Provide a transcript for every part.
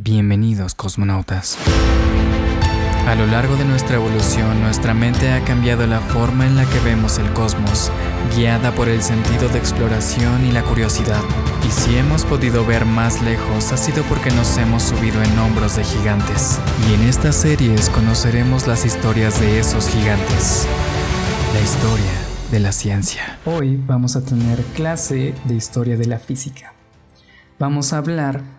Bienvenidos cosmonautas. A lo largo de nuestra evolución, nuestra mente ha cambiado la forma en la que vemos el cosmos, guiada por el sentido de exploración y la curiosidad. Y si hemos podido ver más lejos, ha sido porque nos hemos subido en hombros de gigantes. Y en estas series conoceremos las historias de esos gigantes. La historia de la ciencia. Hoy vamos a tener clase de historia de la física. Vamos a hablar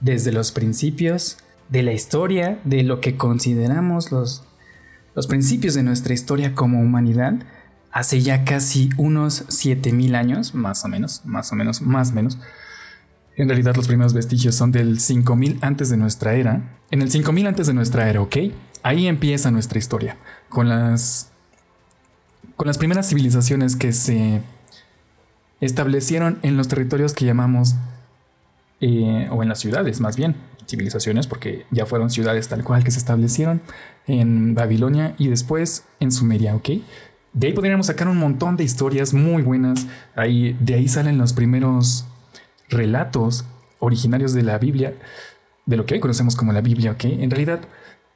desde los principios de la historia, de lo que consideramos los, los principios de nuestra historia como humanidad, hace ya casi unos 7000 años, más o menos, más o menos, más o menos. En realidad los primeros vestigios son del 5000 antes de nuestra era. En el 5000 antes de nuestra era, ¿ok? Ahí empieza nuestra historia, con las con las primeras civilizaciones que se establecieron en los territorios que llamamos eh, o en las ciudades más bien, civilizaciones, porque ya fueron ciudades tal cual que se establecieron en Babilonia y después en Sumeria, ¿ok? De ahí podríamos sacar un montón de historias muy buenas. Ahí, de ahí salen los primeros relatos originarios de la Biblia, de lo que hoy conocemos como la Biblia, ¿ok? En realidad,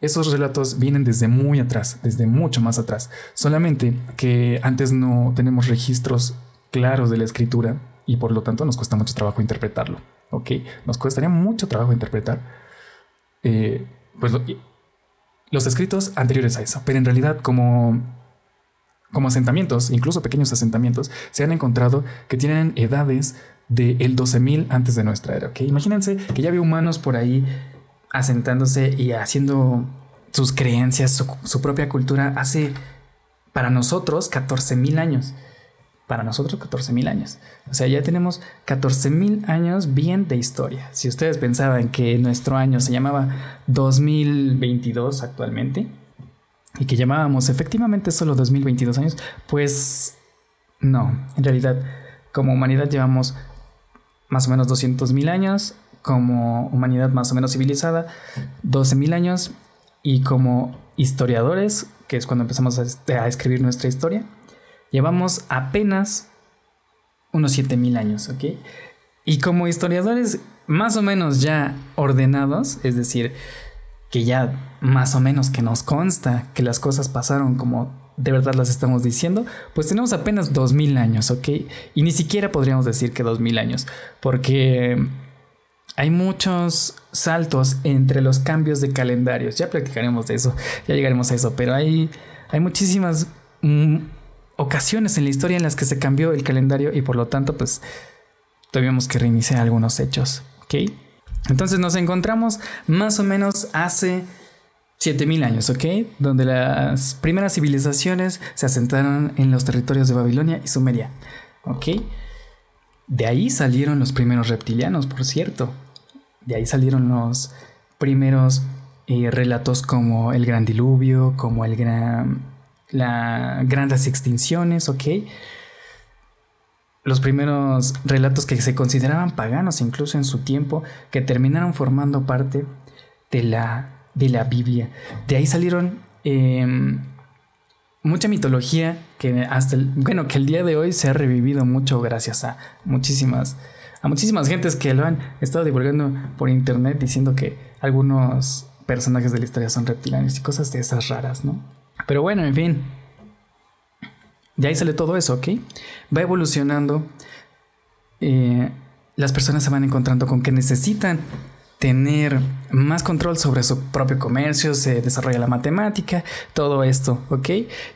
esos relatos vienen desde muy atrás, desde mucho más atrás. Solamente que antes no tenemos registros claros de la escritura y por lo tanto nos cuesta mucho trabajo interpretarlo. ¿Ok? Nos costaría mucho trabajo interpretar eh, pues los escritos anteriores a eso, pero en realidad como, como asentamientos, incluso pequeños asentamientos, se han encontrado que tienen edades del de 12.000 antes de nuestra era, ¿ok? Imagínense que ya había humanos por ahí asentándose y haciendo sus creencias, su, su propia cultura hace para nosotros 14.000 años para nosotros 14.000 años. O sea, ya tenemos 14.000 años bien de historia. Si ustedes pensaban que nuestro año se llamaba 2022 actualmente y que llamábamos efectivamente solo 2022 años, pues no, en realidad como humanidad llevamos más o menos 200.000 años, como humanidad más o menos civilizada 12.000 años y como historiadores, que es cuando empezamos a escribir nuestra historia, Llevamos apenas unos 7000 años, ¿ok? Y como historiadores más o menos ya ordenados, es decir, que ya más o menos que nos consta que las cosas pasaron como de verdad las estamos diciendo, pues tenemos apenas 2000 años, ¿ok? Y ni siquiera podríamos decir que 2000 años, porque hay muchos saltos entre los cambios de calendarios. Ya practicaremos de eso, ya llegaremos a eso, pero hay, hay muchísimas mm, ocasiones en la historia en las que se cambió el calendario y por lo tanto pues tuvimos que reiniciar algunos hechos, ¿ok? Entonces nos encontramos más o menos hace 7000 años, ¿ok? Donde las primeras civilizaciones se asentaron en los territorios de Babilonia y Sumeria, ¿ok? De ahí salieron los primeros reptilianos, por cierto. De ahí salieron los primeros eh, relatos como el gran diluvio, como el gran las grandes extinciones, ¿ok? Los primeros relatos que se consideraban paganos incluso en su tiempo, que terminaron formando parte de la, de la Biblia. De ahí salieron em, mucha mitología que hasta el, bueno, que el día de hoy se ha revivido mucho gracias a muchísimas a muchísimas gentes que lo han estado divulgando por internet diciendo que algunos personajes de la historia son reptilianos y cosas de esas raras, ¿no? Pero bueno, en fin. De ahí sale todo eso, ¿ok? Va evolucionando. Eh, las personas se van encontrando con que necesitan tener más control sobre su propio comercio, se desarrolla la matemática, todo esto, ¿ok?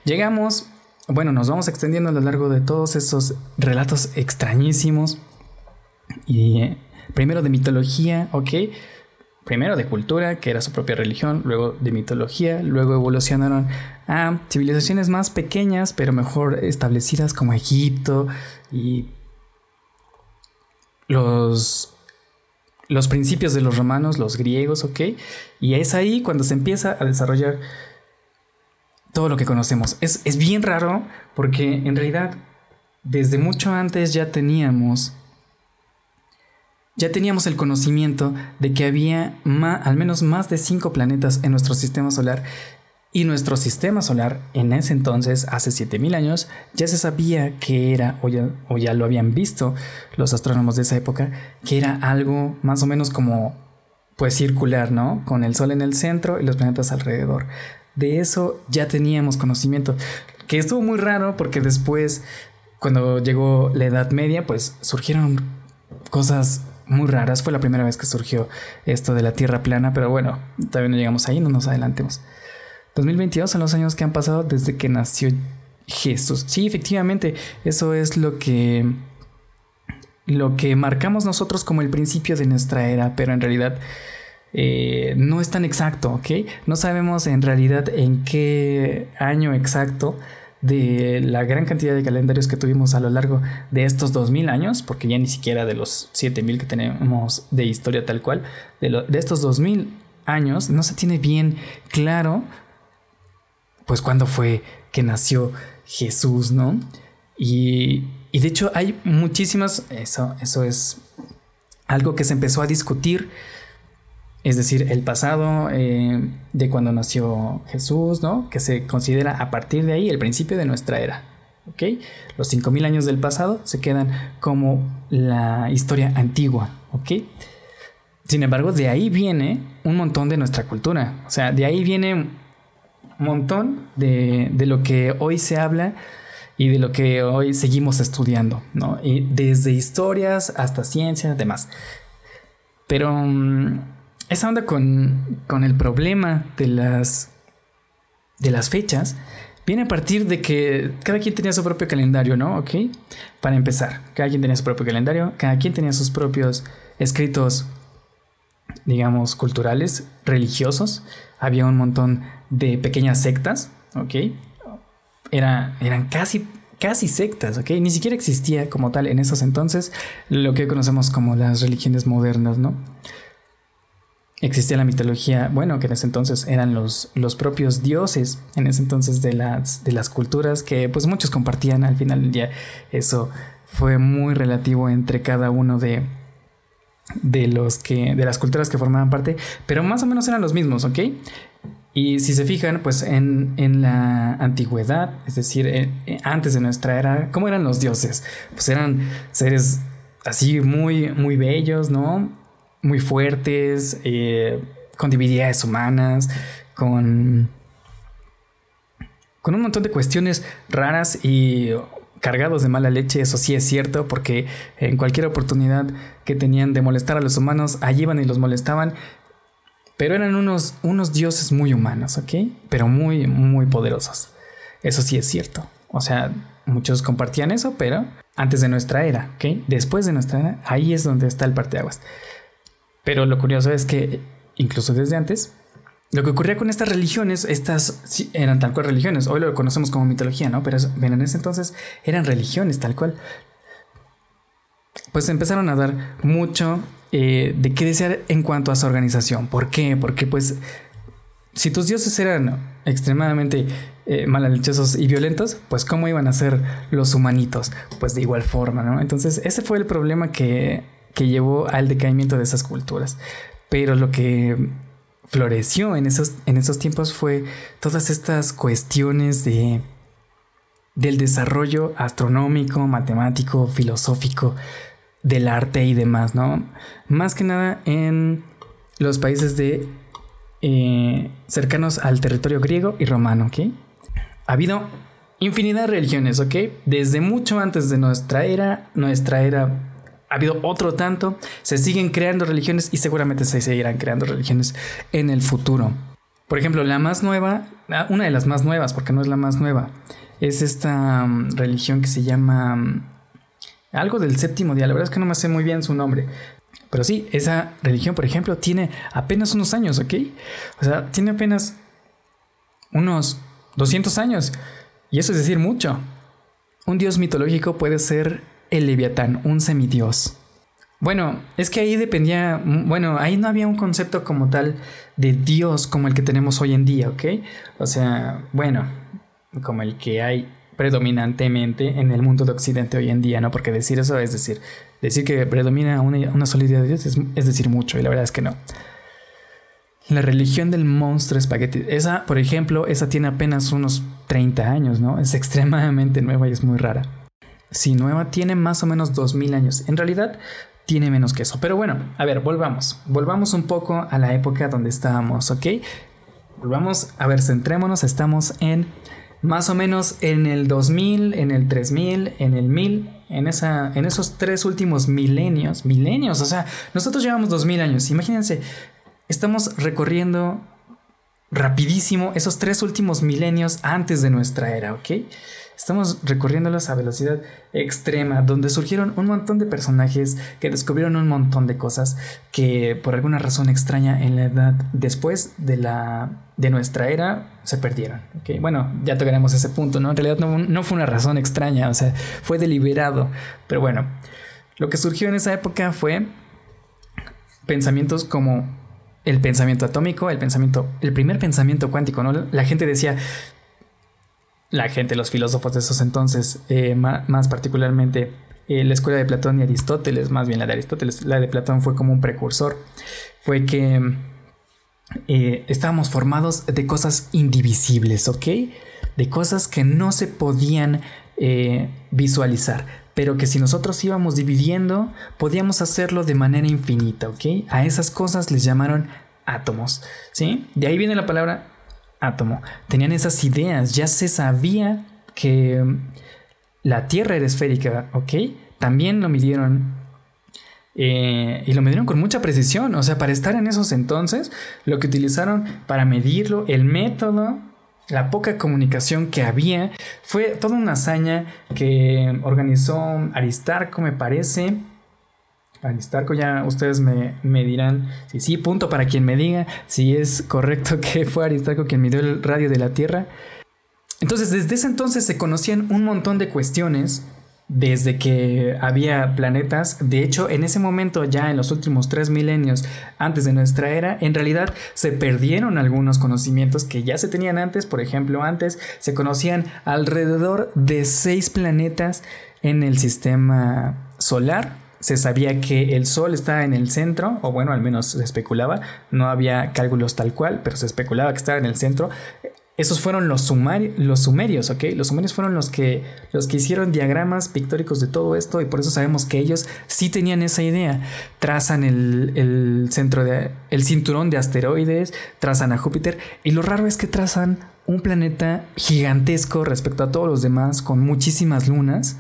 Llegamos, bueno, nos vamos extendiendo a lo largo de todos esos relatos extrañísimos. Y eh, primero de mitología, ¿ok? Primero de cultura, que era su propia religión, luego de mitología, luego evolucionaron a civilizaciones más pequeñas, pero mejor establecidas como Egipto y los, los principios de los romanos, los griegos, ¿ok? Y es ahí cuando se empieza a desarrollar todo lo que conocemos. Es, es bien raro porque en realidad desde mucho antes ya teníamos ya teníamos el conocimiento de que había al menos más de cinco planetas en nuestro sistema solar y nuestro sistema solar en ese entonces, hace 7000 años, ya se sabía que era, o ya, o ya lo habían visto los astrónomos de esa época, que era algo más o menos como pues circular, ¿no? Con el Sol en el centro y los planetas alrededor. De eso ya teníamos conocimiento, que estuvo muy raro porque después, cuando llegó la Edad Media, pues surgieron cosas muy raras. Fue la primera vez que surgió esto de la Tierra plana, pero bueno, todavía no llegamos ahí, no nos adelantemos. 2022 son los años que han pasado desde que nació Jesús. Sí, efectivamente, eso es lo que lo que marcamos nosotros como el principio de nuestra era, pero en realidad eh, no es tan exacto, ¿ok? No sabemos en realidad en qué año exacto de la gran cantidad de calendarios que tuvimos a lo largo de estos 2000 años, porque ya ni siquiera de los 7000 que tenemos de historia tal cual, de, de estos 2000 años no se tiene bien claro pues cuándo fue que nació Jesús, ¿no? Y, de hecho hay muchísimas, eso, eso es algo que se empezó a discutir, es decir, el pasado eh, de cuando nació Jesús, ¿no? Que se considera a partir de ahí el principio de nuestra era, ¿ok? Los 5.000 años del pasado se quedan como la historia antigua, ¿ok? Sin embargo, de ahí viene un montón de nuestra cultura, o sea, de ahí viene montón de, lo que hoy se habla y de lo que hoy seguimos estudiando, ¿no? Y desde historias hasta ciencias, demás. Pero mm, esa onda con, con, el problema de las, de las fechas viene a partir de que cada quien tenía su propio calendario, ¿no? ¿Ok? Para empezar, cada quien tenía su propio calendario, cada quien tenía sus propios escritos, digamos, culturales, religiosos. Había un montón de pequeñas sectas, ¿ok? Era, eran casi, casi sectas, ¿ok? Ni siquiera existía como tal en esos entonces lo que conocemos como las religiones modernas, ¿no? Existía la mitología, bueno, que en ese entonces eran los, los propios dioses, en ese entonces de las, de las culturas que pues muchos compartían al final del día. Eso fue muy relativo entre cada uno de, de los que de las culturas que formaban parte, pero más o menos eran los mismos, ¿ok? Y si se fijan, pues en, la antigüedad, es decir, eh, eh, antes de nuestra era, ¿cómo eran los dioses? Pues eran seres así muy, muy bellos, ¿no? Muy fuertes, eh, con divinidades humanas, con, con un montón de cuestiones raras y cargados de mala leche, eso sí es cierto, porque en cualquier oportunidad que tenían de molestar a los humanos, allí iban y los molestaban pero eran unos, unos dioses muy humanos, ¿ok? Pero muy, muy poderosos. Eso sí es cierto. O sea, muchos compartían eso, pero antes de nuestra era, ¿ok? Después de nuestra era, ahí es donde está el parteaguas. Pero lo curioso es que, incluso desde antes, lo que ocurría con estas religiones, estas eran tal cual religiones, hoy lo conocemos como mitología, ¿no? Pero en ese entonces eran religiones tal cual. Pues empezaron a dar mucho eh, de qué desear en cuanto a su organización. ¿Por qué? Porque pues si tus dioses eran extremadamente eh, y violentos, pues cómo iban a ser los humanitos? Pues de igual forma, ¿no? Entonces ese fue el problema que, que llevó al decaimiento de esas culturas. Pero lo que floreció en esos, en esos tiempos fue todas estas cuestiones de del desarrollo astronómico, matemático, filosófico, del arte y demás, ¿no? Más que nada en los países de eh, cercanos al territorio griego y romano, ¿ok? Ha habido infinidad de religiones, ¿ok? Desde mucho antes de nuestra era, nuestra era ha habido otro tanto, se siguen creando religiones y seguramente se seguirán creando religiones en el futuro. Por ejemplo, la más nueva, ah, una de las más nuevas, porque no es la más nueva, es esta mm, religión que se llama mm, algo del séptimo día, la verdad es que no me sé muy bien su nombre. Pero sí, esa religión, por ejemplo, tiene apenas unos años, ¿ok? O sea, tiene apenas unos 200 años. Y eso es decir mucho. Un dios mitológico puede ser el Leviatán, un semidios. Bueno, es que ahí dependía, bueno, ahí no había un concepto como tal de dios como el que tenemos hoy en día, ¿ok? O sea, bueno, como el que hay predominantemente en el mundo de Occidente hoy en día, ¿no? Porque decir eso es decir, decir que predomina una, una sola de Dios es, decir mucho, y la verdad es que no. La religión del monstruo espagueti. Esa, por ejemplo, esa tiene apenas unos 30 años, ¿no? Es extremadamente nueva y es muy rara. Si nueva, tiene más o menos 2000 años. En realidad, tiene menos que eso. Pero bueno, a ver, volvamos. Volvamos un poco a la época donde estábamos, ¿ok? Volvamos, a ver, centrémonos, estamos en más o menos en el 2000, en el 3000, en el 1000, en, esa, en esos tres últimos milenios, milenios, o sea, nosotros llevamos 2000 años, imagínense, estamos recorriendo rapidísimo esos tres últimos milenios antes de nuestra era, ¿ok? Estamos recorriéndolos a velocidad extrema, donde surgieron un montón de personajes que descubrieron un montón de cosas que por alguna razón extraña en la edad después de la de nuestra era se perdieron. Bueno, ya tocaremos ese punto, ¿no? En realidad no, no fue una razón extraña, o sea, fue deliberado. Pero bueno, lo que surgió en esa época fue pensamientos como el pensamiento atómico, el pensamiento, el primer pensamiento cuántico, ¿no? La gente decía, la gente, los filósofos de esos entonces, eh, más, particularmente eh, la escuela de Platón y Aristóteles, más bien la de Aristóteles, la de Platón fue como un precursor, fue que eh, estábamos formados de cosas indivisibles, ¿ok? De cosas que no se podían visualizar, pero que si nosotros íbamos dividiendo, podíamos hacerlo de manera infinita, ¿ok? A esas cosas les llamaron átomos, ¿sí? De ahí viene la palabra átomo. Tenían esas ideas, ya se sabía que mm, la Tierra era esférica, ¿ok? También lo midieron eh, y lo midieron con mucha precisión. O sea, para estar en esos entonces, lo que utilizaron para medirlo, el método, la poca comunicación que había, fue toda una hazaña que organizó Aristarco, me parece. Aristarco, ya ustedes me, dirán si sí, punto para quien me diga si es correcto que fue Aristarco quien midió el radio de la Tierra. Entonces, desde ese entonces se conocían un montón de cuestiones desde que había planetas. De hecho, en ese momento, ya en los últimos tres milenios antes de nuestra era, en realidad se perdieron algunos conocimientos que ya se tenían antes. Por ejemplo, antes se conocían alrededor de seis planetas en el sistema solar se sabía que el Sol estaba en el centro, o bueno, al menos se especulaba, no había cálculos tal cual, pero se especulaba que estaba en el centro. Esos fueron los, los sumerios, ¿ok? Los sumerios fueron los que, los que hicieron diagramas pictóricos de todo esto y por eso sabemos que ellos sí tenían esa idea. Trazan el, el centro de, el cinturón de asteroides, trazan a Júpiter y lo raro es que trazan un planeta gigantesco respecto a todos los demás con muchísimas lunas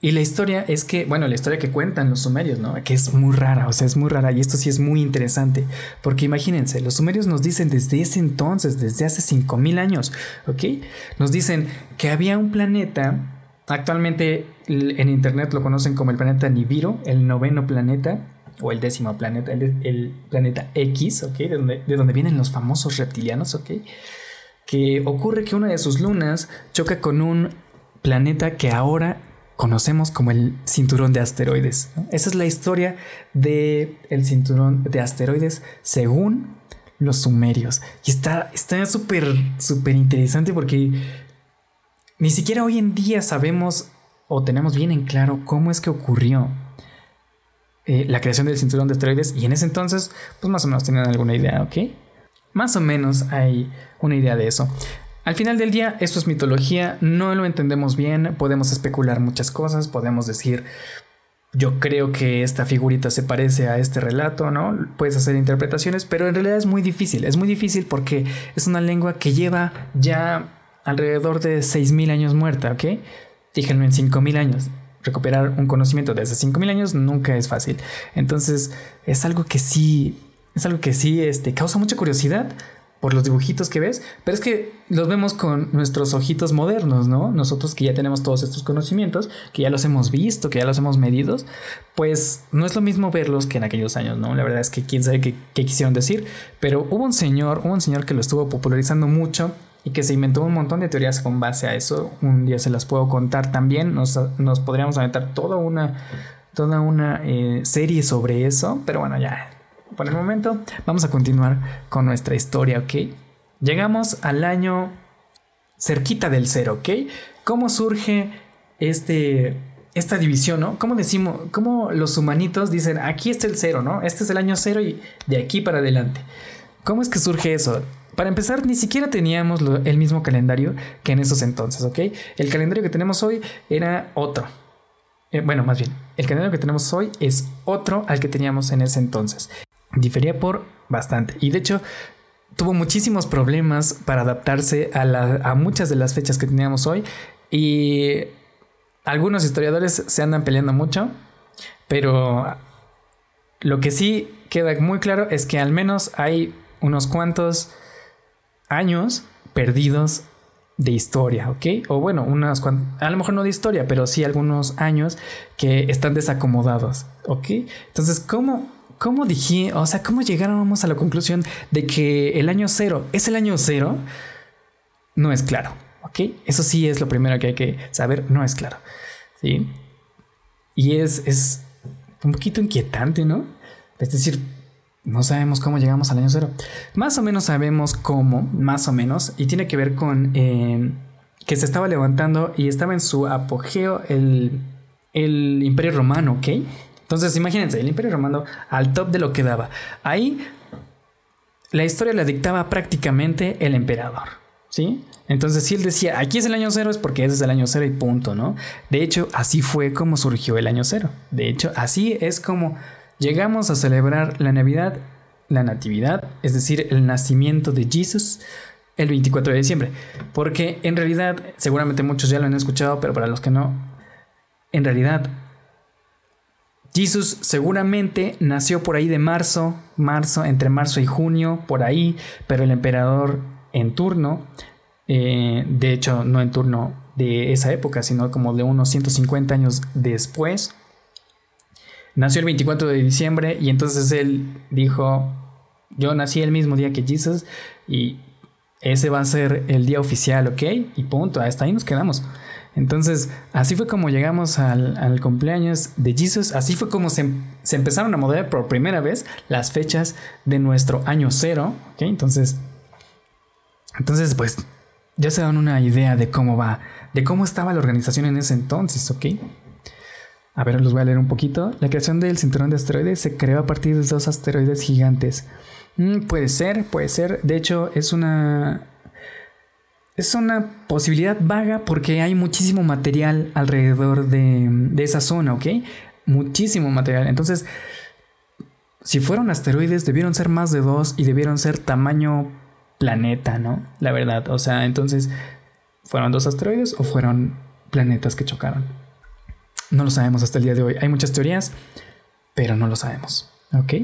y la historia es que, bueno, la historia que cuentan los sumerios, ¿no? Que es muy rara, o sea, es muy rara y esto sí es muy interesante, porque imagínense, los sumerios nos dicen desde ese entonces, desde hace 5000 años, ¿ok? Nos dicen que había un planeta, actualmente en internet lo conocen como el planeta Nibiru, el noveno planeta, o el décimo planeta, el, planeta X, ¿ok? De donde, de donde vienen los famosos reptilianos, ¿ok? Que ocurre que una de sus lunas choca con un planeta que ahora conocemos como el cinturón de asteroides. Esa es la historia del el cinturón de asteroides según los sumerios. Y está súper, súper interesante porque ni siquiera hoy en día sabemos o tenemos bien en claro cómo es que ocurrió eh, la creación del cinturón de asteroides. Y en ese entonces, pues más o menos tenían alguna idea, ¿ok? Más o menos hay una idea de eso. Al final del día, esto es mitología, no lo entendemos bien, podemos especular muchas cosas, podemos decir, yo creo que esta figurita se parece a este relato, ¿no? Puedes hacer interpretaciones, pero en realidad es muy difícil, es muy difícil porque es una lengua que lleva ya alrededor de 6.000 años muerta, ¿ok? Díganme en 5.000 años. Recuperar un conocimiento de hace 5.000 años nunca es fácil. Entonces, es algo que sí, es algo que sí este, causa mucha curiosidad, por los dibujitos que ves, pero es que los vemos con nuestros ojitos modernos, ¿no? Nosotros que ya tenemos todos estos conocimientos, que ya los hemos visto, que ya los hemos medido, pues no es lo mismo verlos que en aquellos años, ¿no? La verdad es que quién sabe qué, quisieron decir, pero hubo un señor, hubo un señor que lo estuvo popularizando mucho y que se inventó un montón de teorías con base a eso. Un día se las puedo contar también, nos, podríamos aventar toda una, toda una eh, serie sobre eso, pero bueno, ya por el momento, vamos a continuar con nuestra historia, ¿ok? Llegamos al año cerquita del cero, ¿ok? ¿Cómo surge este, esta división, ¿no? ¿Cómo decimos, cómo los humanitos dicen, aquí está el cero, ¿no? Este es el año cero y de aquí para adelante. ¿Cómo es que surge eso? Para empezar, ni siquiera teníamos el mismo calendario que en esos entonces, ¿ok? El calendario que tenemos hoy era otro. eh, bueno, más bien, el calendario que tenemos hoy es otro al que teníamos en ese entonces. Difería por bastante. Y de hecho, tuvo muchísimos problemas para adaptarse a, a muchas de las fechas que teníamos hoy. Y algunos historiadores se andan peleando mucho. Pero lo que sí queda muy claro es que al menos hay unos cuantos años perdidos de historia, ¿ok? O bueno, unas a lo mejor no de historia, pero sí algunos años que están desacomodados, ¿ok? Entonces, ¿cómo, cómo dije, o sea, cómo llegáramos a la conclusión de que el año cero es el año cero? No es claro, ¿ok? Eso sí es lo primero que hay que saber, no es claro, ¿sí? Y es, es un poquito inquietante, ¿no? Es decir, no sabemos cómo llegamos al año cero. Más o menos sabemos cómo, más o menos, y tiene que ver con eh, que se estaba levantando y estaba en su apogeo el, el Imperio Romano, ¿ok? Entonces imagínense, el Imperio Romano al top de lo que daba. Ahí la historia la dictaba prácticamente el emperador, ¿sí? Entonces, si él decía, aquí es el año cero, es porque ese es el año cero y punto, ¿no? De hecho, así fue como surgió el año cero. De hecho, así es como llegamos a celebrar la Navidad, la Natividad, es decir, el nacimiento de Jesús, el 24 de diciembre. Porque en realidad, seguramente muchos ya lo han escuchado, pero para los que no, en realidad, Jesús seguramente nació por ahí de marzo, marzo, entre marzo y junio, por ahí, pero el emperador en turno, eh, de hecho no en turno de esa época, sino como de unos 150 años después, nació el 24 de diciembre y entonces él dijo, yo nací el mismo día que Jesus y ese va a ser el día oficial, ¿ok? Y punto, hasta ahí nos quedamos. Entonces, así fue como llegamos al, cumpleaños de Jesus, así fue como se, empezaron a mover por primera vez las fechas de nuestro año cero, ¿ok? Entonces, entonces, pues, ya se dan una idea de cómo va, de cómo estaba la organización en ese entonces, ¿ok? A ver, los voy a leer un poquito. La creación del cinturón de asteroides se creó a partir de dos asteroides gigantes. Mm, puede ser, puede ser. De hecho, es una. Es una posibilidad vaga porque hay muchísimo material alrededor de, de esa zona, ¿ok? Muchísimo material. Entonces, si fueron asteroides, debieron ser más de dos y debieron ser tamaño planeta, ¿no? La verdad. O sea, entonces, ¿fueron dos asteroides o fueron planetas que chocaron? No lo sabemos hasta el día de hoy. Hay muchas teorías, pero no lo sabemos. ¿Ok?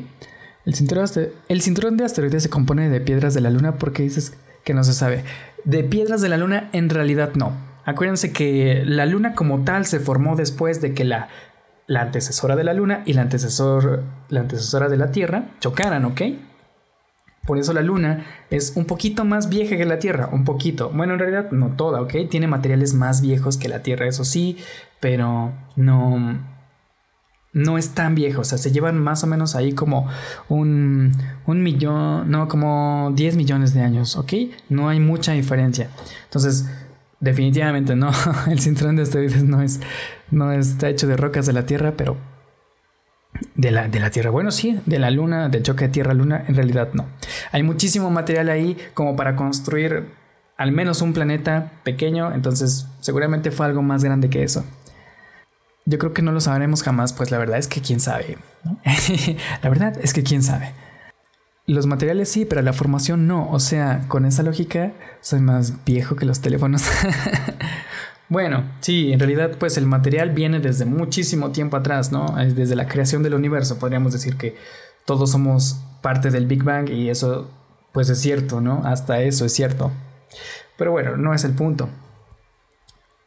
El cinturón, el cinturón de asteroides se compone de piedras de la Luna porque dices que no se sabe. De piedras de la Luna en realidad no. Acuérdense que la Luna como tal se formó después de que la, la antecesora de la Luna y la, antecesor, la antecesora de la Tierra chocaran, ¿ok? Por eso la Luna es un poquito más vieja que la Tierra, un poquito. Bueno, en realidad no toda, ¿ok? Tiene materiales más viejos que la Tierra, eso sí, pero no, no es tan viejo. O sea, se llevan más o menos ahí como un, un millón, no, como 10 millones de años, ¿ok? No hay mucha diferencia. Entonces, definitivamente no, el cinturón de asteroides no es, no está hecho de rocas de la Tierra, pero de la, de la Tierra. Bueno, sí, de la Luna, del choque de Tierra-Luna, en realidad no. Hay muchísimo material ahí como para construir al menos un planeta pequeño, entonces seguramente fue algo más grande que eso. Yo creo que no lo sabremos jamás, pues la verdad es que quién sabe. la verdad es que quién sabe. Los materiales sí, pero la formación no. O sea, con esa lógica, soy más viejo que los teléfonos. Bueno, sí, en realidad pues el material viene desde muchísimo tiempo atrás, ¿no? Desde la creación del universo, podríamos decir que todos somos parte del Big Bang y eso pues es cierto, ¿no? Hasta eso es cierto. Pero bueno, no es el punto.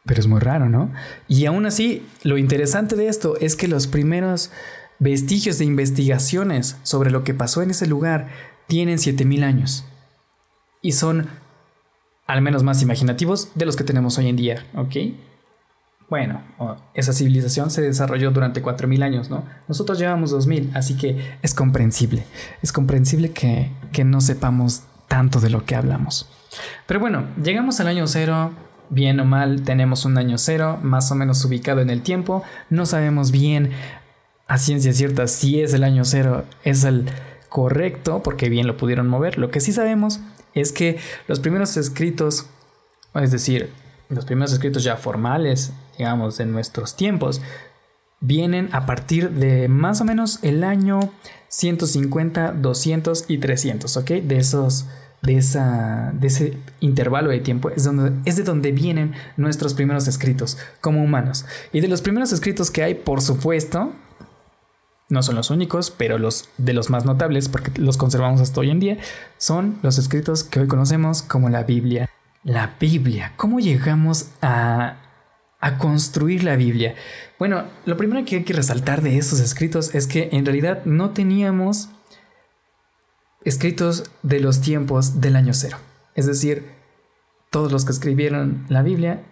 Pero es muy raro, ¿no? Y aún así, lo interesante de esto es que los primeros vestigios de investigaciones sobre lo que pasó en ese lugar tienen 7000 años. Y son al menos más imaginativos de los que tenemos hoy en día, ¿ok? Bueno, esa civilización se desarrolló durante 4.000 años, ¿no? Nosotros llevamos 2.000, así que es comprensible. Es comprensible que, que no sepamos tanto de lo que hablamos. Pero bueno, llegamos al año cero, bien o mal, tenemos un año cero, más o menos ubicado en el tiempo. No sabemos bien a ciencia cierta si es el año cero, es el correcto, porque bien lo pudieron mover. Lo que sí sabemos es que los primeros escritos, es decir, los primeros escritos ya formales, digamos, de nuestros tiempos, vienen a partir de más o menos el año 150, 200 y 300, ¿ok? De esos de, esa, de ese intervalo de tiempo es, donde, es de donde vienen nuestros primeros escritos como humanos. Y de los primeros escritos que hay, por supuesto, no son los únicos, pero los de los más notables, porque los conservamos hasta hoy en día, son los escritos que hoy conocemos como la Biblia. La Biblia, ¿cómo llegamos a, a construir la Biblia? Bueno, lo primero que hay que resaltar de estos escritos es que en realidad no teníamos escritos de los tiempos del año cero. Es decir, todos los que escribieron la Biblia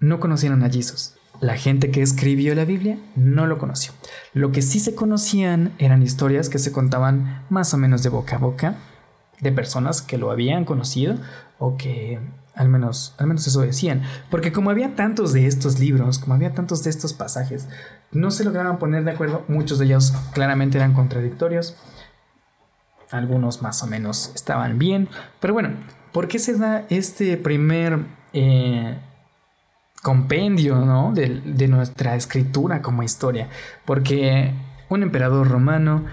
no conocieron a Jesús. La gente que escribió la Biblia no lo conoció. Lo que sí se conocían eran historias que se contaban más o menos de boca a boca de personas que lo habían conocido o que al menos, al menos eso decían. Porque como había tantos de estos libros, como había tantos de estos pasajes, no se lograban poner de acuerdo. Muchos de ellos claramente eran contradictorios. Algunos más o menos estaban bien. Pero bueno, ¿por qué se da este primer eh, compendio ¿no? de, de nuestra escritura como historia? Porque un emperador romano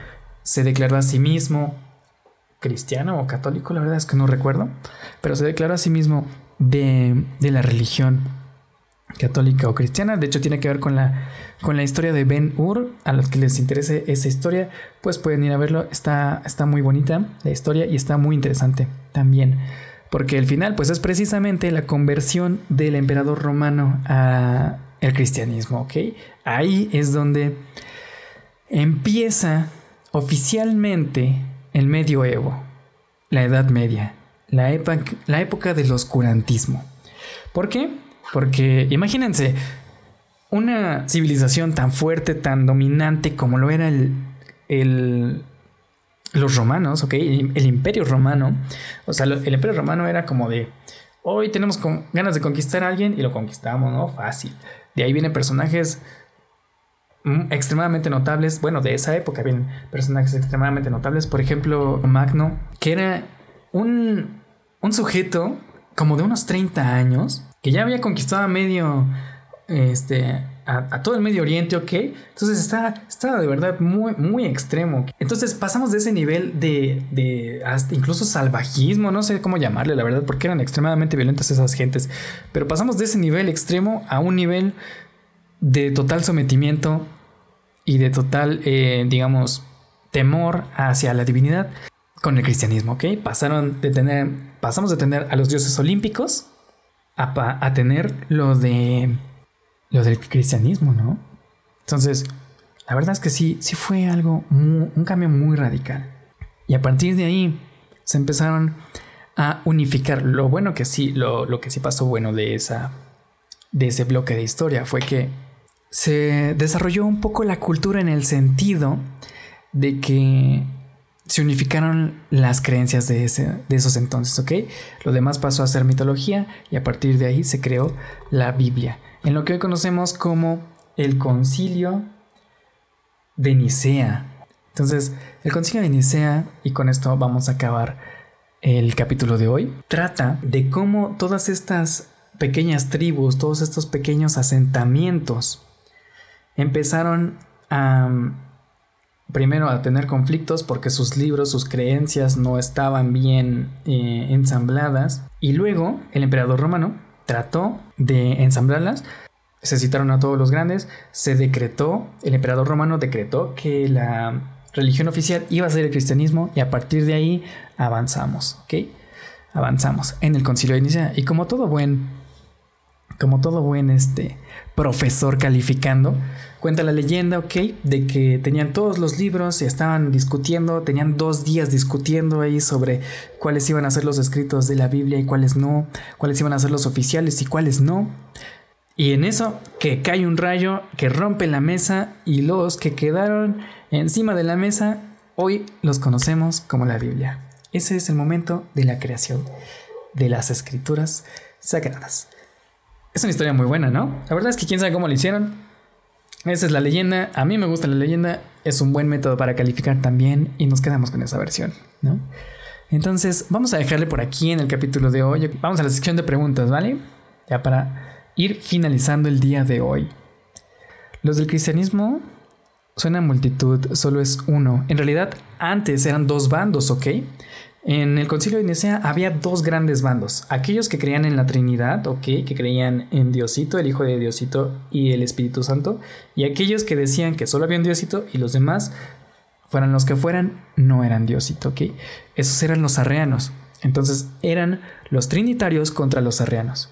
se declaró a sí mismo cristiano o católico, la verdad es que no recuerdo, pero se declaró a sí mismo de, de, la religión católica o cristiana. De hecho, tiene que ver con la, con la historia de Ben Ur. A los que les interese esa historia, pues pueden ir a verlo. Está, está muy bonita la historia y está muy interesante también. Porque el final, pues es precisamente la conversión del emperador romano a el cristianismo, ¿ok? Ahí es donde empieza oficialmente el medioevo, la Edad Media, la, la época del oscurantismo. ¿Por qué? Porque imagínense, una civilización tan fuerte, tan dominante como lo era el, el los romanos, ¿ok? El, imperio romano. O sea, el imperio romano era como de, hoy tenemos ganas de conquistar a alguien y lo conquistamos, ¿no? Fácil. De ahí vienen personajes Mm, extremadamente notables, bueno, de esa época vienen personajes extremadamente notables, por ejemplo, Magno, que era un, un sujeto como de unos 30 años, que ya había conquistado a medio, este, a, todo el Medio Oriente, ¿ok? Entonces está, está de verdad muy, muy extremo. Entonces pasamos de ese nivel de, de hasta incluso salvajismo, no sé cómo llamarle, la verdad, porque eran extremadamente violentas esas gentes, pero pasamos de ese nivel extremo a un nivel de total sometimiento y de total, eh, digamos, temor hacia la divinidad con el cristianismo, ¿ok? Pasaron de tener, pasamos de tener a los dioses olímpicos a, tener lo de lo del cristianismo, ¿no? Entonces, la verdad es que sí, sí fue algo, un cambio muy radical. Y a partir de ahí se empezaron a unificar. Lo bueno que sí, lo, lo que sí pasó bueno de esa, de ese bloque de historia fue que se desarrolló un poco la cultura en el sentido de que se unificaron las creencias de, ese, de esos entonces, ¿ok? Lo demás pasó a ser mitología y a partir de ahí se creó la Biblia, en lo que hoy conocemos como el concilio de Nicea. Entonces, el concilio de Nicea, y con esto vamos a acabar el capítulo de hoy, trata de cómo todas estas pequeñas tribus, todos estos pequeños asentamientos empezaron a primero a tener conflictos porque sus libros, sus creencias no estaban bien eh, ensambladas y luego el emperador romano trató de ensamblarlas. Se citaron a todos los grandes, se decretó, el emperador romano decretó que la religión oficial iba a ser el cristianismo y a partir de ahí avanzamos, ¿ok? Avanzamos en el concilio de Nicea y como todo buen como todo buen este profesor calificando, cuenta la leyenda, ok, de que tenían todos los libros y estaban discutiendo, tenían dos días discutiendo ahí sobre cuáles iban a ser los escritos de la Biblia y cuáles no, cuáles iban a ser los oficiales y cuáles no. Y en eso que cae un rayo que rompe la mesa y los que quedaron encima de la mesa hoy los conocemos como la Biblia. Ese es el momento de la creación de las escrituras sagradas. Es una historia muy buena, ¿no? La verdad es que quién sabe cómo lo hicieron. Esa es la leyenda. A mí me gusta la leyenda. Es un buen método para calificar también. Y nos quedamos con esa versión, ¿no? Entonces, vamos a dejarle por aquí en el capítulo de hoy. Vamos a la sección de preguntas, ¿vale? Ya para ir finalizando el día de hoy. Los del cristianismo suena multitud, solo es uno. En realidad, antes eran dos bandos, ¿ok? En el concilio de Nicea había dos grandes bandos. Aquellos que creían en la Trinidad. Que creían en Diosito, el Hijo de Diosito y el Espíritu Santo. Y aquellos que decían que solo había un Diosito y los demás, fueran los que fueran, no eran Diosito, ¿ok? Esos eran los arreanos. Entonces eran los trinitarios contra los arreanos.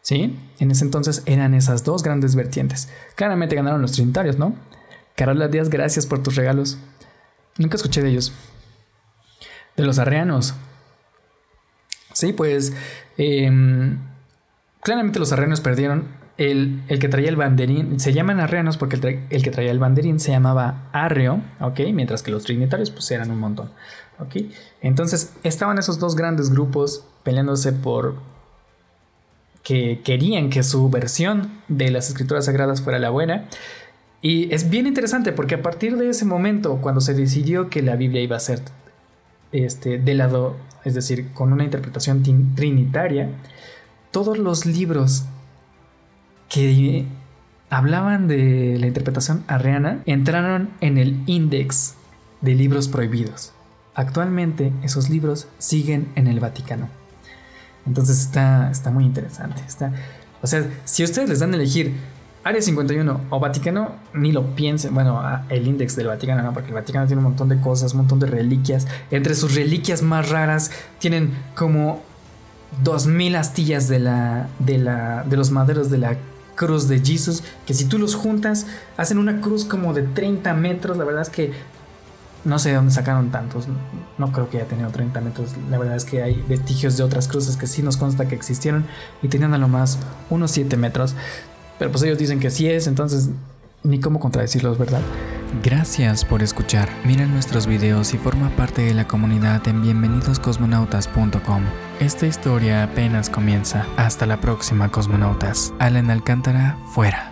¿Sí? En ese entonces eran esas dos grandes vertientes. Claramente ganaron los trinitarios, ¿no? Carola Díaz, gracias por tus regalos. Nunca escuché de ellos. De los arreanos. Sí, pues em, claramente los arreanos perdieron. El, que traía el banderín, se llaman arreanos porque el, el, que traía el banderín se llamaba arreo, ¿ok? Mientras que los trinitarios pues eran un montón, ¿ok? Entonces estaban esos dos grandes grupos peleándose por que querían que su versión de las escrituras sagradas fuera la buena y es bien interesante porque a partir de ese momento, cuando se decidió que la Biblia iba a ser este, de lado, es decir, con una interpretación trinitaria, todos los libros que hablaban de la interpretación arriana entraron en el índice de libros prohibidos. Actualmente esos libros siguen en el Vaticano. Entonces está, está muy interesante. Está, o sea, si ustedes les dan a elegir Área 51 o Vaticano, ni lo piensen. Bueno, el índice del Vaticano, ¿no? Porque el Vaticano tiene un montón de cosas, un montón de reliquias. Entre sus reliquias más raras, tienen como 2000 astillas de, la, de, la, de los maderos de la cruz de Jesus. Que si tú los juntas, hacen una cruz como de 30 metros. La verdad es que no sé de dónde sacaron tantos. No creo que haya tenido 30 metros. La verdad es que hay vestigios de otras cruces que sí nos consta que existieron y tenían a lo más unos 7 metros. Pero pues ellos dicen que sí es, entonces ni cómo contradecirlos, ¿verdad? Gracias por escuchar. Mira nuestros videos y forma parte de la comunidad en bienvenidoscosmonautas.com. Esta historia apenas comienza. Hasta la próxima, cosmonautas. Allen Alcántara, fuera.